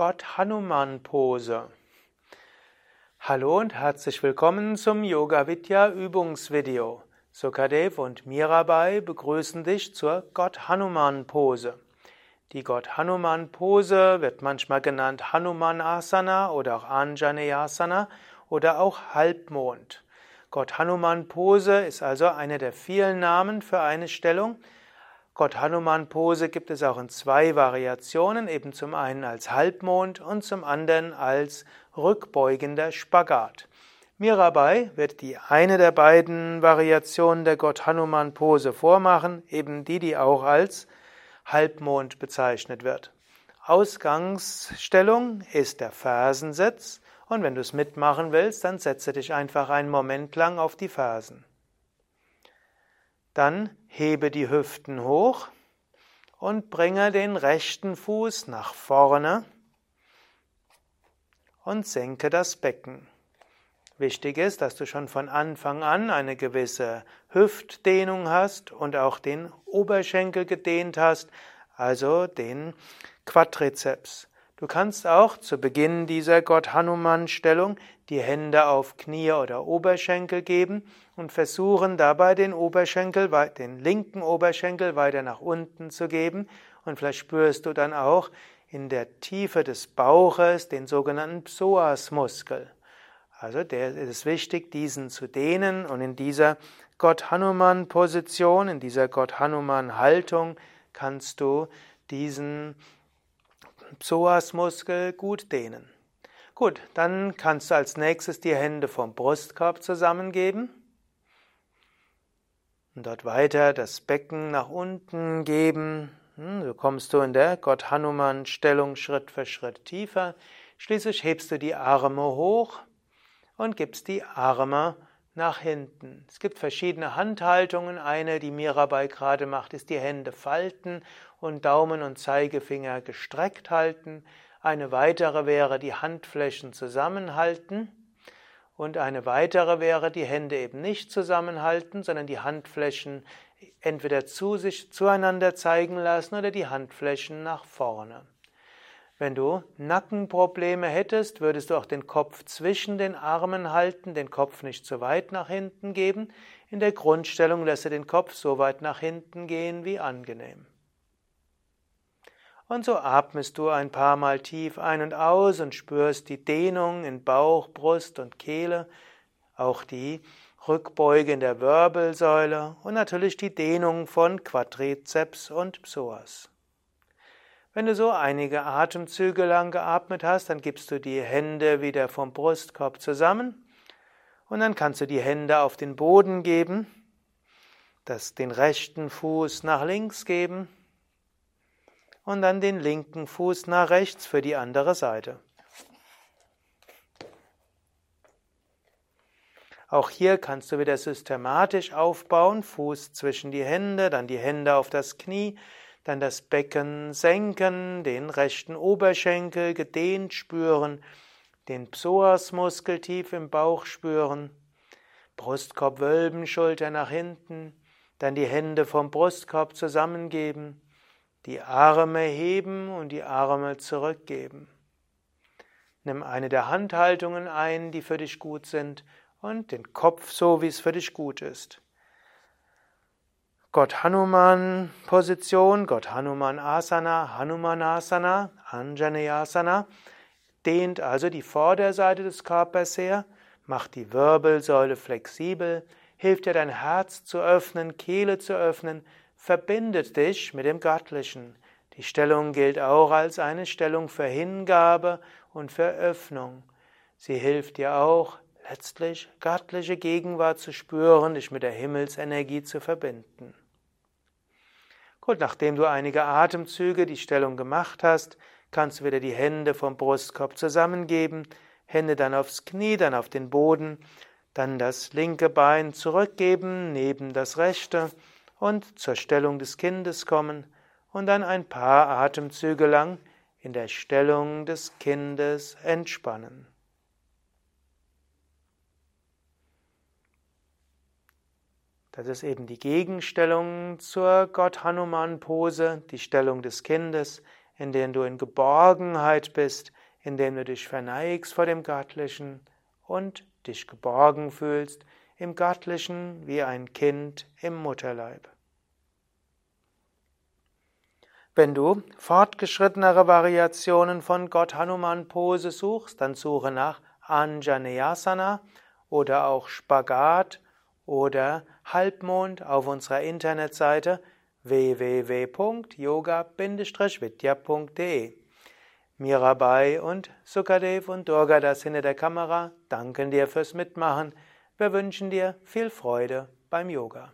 Gott Hanuman Pose. Hallo und herzlich willkommen zum Yoga Vidya Übungsvideo. Sukadev und Mirabai begrüßen dich zur Gott Hanuman Pose. Die Gott Hanuman Pose wird manchmal genannt Hanuman Asana oder auch Anjaneyasana oder auch Halbmond. Gott Hanuman Pose ist also eine der vielen Namen für eine Stellung. Gott Hanuman Pose gibt es auch in zwei Variationen, eben zum einen als Halbmond und zum anderen als rückbeugender Spagat. Mirabai wird die eine der beiden Variationen der Gott Hanuman Pose vormachen, eben die, die auch als Halbmond bezeichnet wird. Ausgangsstellung ist der Fersensitz und wenn du es mitmachen willst, dann setze dich einfach einen Moment lang auf die Fersen. Dann hebe die Hüften hoch und bringe den rechten Fuß nach vorne und senke das Becken. Wichtig ist, dass du schon von Anfang an eine gewisse Hüftdehnung hast und auch den Oberschenkel gedehnt hast, also den Quadrizeps. Du kannst auch zu Beginn dieser Gott-Hanuman-Stellung die Hände auf Knie oder Oberschenkel geben und versuchen dabei den Oberschenkel, den linken Oberschenkel weiter nach unten zu geben und vielleicht spürst du dann auch in der Tiefe des Bauches den sogenannten Psoasmuskel. Also der ist es wichtig, diesen zu dehnen und in dieser Gott-Hanuman-Position, in dieser Gott-Hanuman-Haltung kannst du diesen Psoasmuskel gut dehnen. Gut, dann kannst du als nächstes die Hände vom Brustkorb zusammengeben und dort weiter das Becken nach unten geben. Hm, so kommst du in der Gott Hanuman Stellung Schritt für Schritt tiefer. Schließlich hebst du die Arme hoch und gibst die Arme nach hinten. Es gibt verschiedene Handhaltungen. Eine, die Mirabai gerade macht, ist die Hände falten und Daumen und Zeigefinger gestreckt halten. Eine weitere wäre die Handflächen zusammenhalten. Und eine weitere wäre die Hände eben nicht zusammenhalten, sondern die Handflächen entweder zu sich zueinander zeigen lassen oder die Handflächen nach vorne. Wenn du Nackenprobleme hättest, würdest du auch den Kopf zwischen den Armen halten, den Kopf nicht zu weit nach hinten geben. In der Grundstellung lässt du den Kopf so weit nach hinten gehen wie angenehm. Und so atmest du ein paar Mal tief ein und aus und spürst die Dehnung in Bauch, Brust und Kehle, auch die Rückbeuge in der Wirbelsäule und natürlich die Dehnung von Quadrizeps und Psoas. Wenn du so einige Atemzüge lang geatmet hast, dann gibst du die Hände wieder vom Brustkorb zusammen und dann kannst du die Hände auf den Boden geben, das, den rechten Fuß nach links geben und dann den linken Fuß nach rechts für die andere Seite. Auch hier kannst du wieder systematisch aufbauen, Fuß zwischen die Hände, dann die Hände auf das Knie, dann das Becken senken, den rechten Oberschenkel gedehnt spüren, den Psoasmuskel tief im Bauch spüren, Brustkorb wölben, Schulter nach hinten, dann die Hände vom Brustkorb zusammengeben, die Arme heben und die Arme zurückgeben. Nimm eine der Handhaltungen ein, die für dich gut sind, und den Kopf so, wie es für dich gut ist. Gott Hanuman Position, Gott Hanuman Asana, Hanumanasana, Anjaneyasana, dehnt also die Vorderseite des Körpers her, macht die Wirbelsäule flexibel, hilft dir dein Herz zu öffnen, Kehle zu öffnen, verbindet dich mit dem Göttlichen. Die Stellung gilt auch als eine Stellung für Hingabe und für Öffnung. Sie hilft dir auch, letztlich göttliche Gegenwart zu spüren, dich mit der Himmelsenergie zu verbinden. Gut, nachdem du einige Atemzüge die Stellung gemacht hast, kannst du wieder die Hände vom Brustkorb zusammengeben, Hände dann aufs Knie, dann auf den Boden, dann das linke Bein zurückgeben neben das rechte und zur Stellung des Kindes kommen und dann ein paar Atemzüge lang in der Stellung des Kindes entspannen. Das ist eben die Gegenstellung zur Gott Hanuman Pose, die Stellung des Kindes. in denen du in Geborgenheit bist, in dem du dich verneigst vor dem Göttlichen und dich geborgen fühlst im Göttlichen wie ein Kind im Mutterleib. Wenn du fortgeschrittenere Variationen von Gott Hanuman Pose suchst, dann suche nach Anjaneyasana oder auch Spagat oder Halbmond auf unserer Internetseite www.yoga-vidya.de. Mirabai und Sukadev und Durga, das hinter der Kamera, danken dir fürs Mitmachen. Wir wünschen dir viel Freude beim Yoga.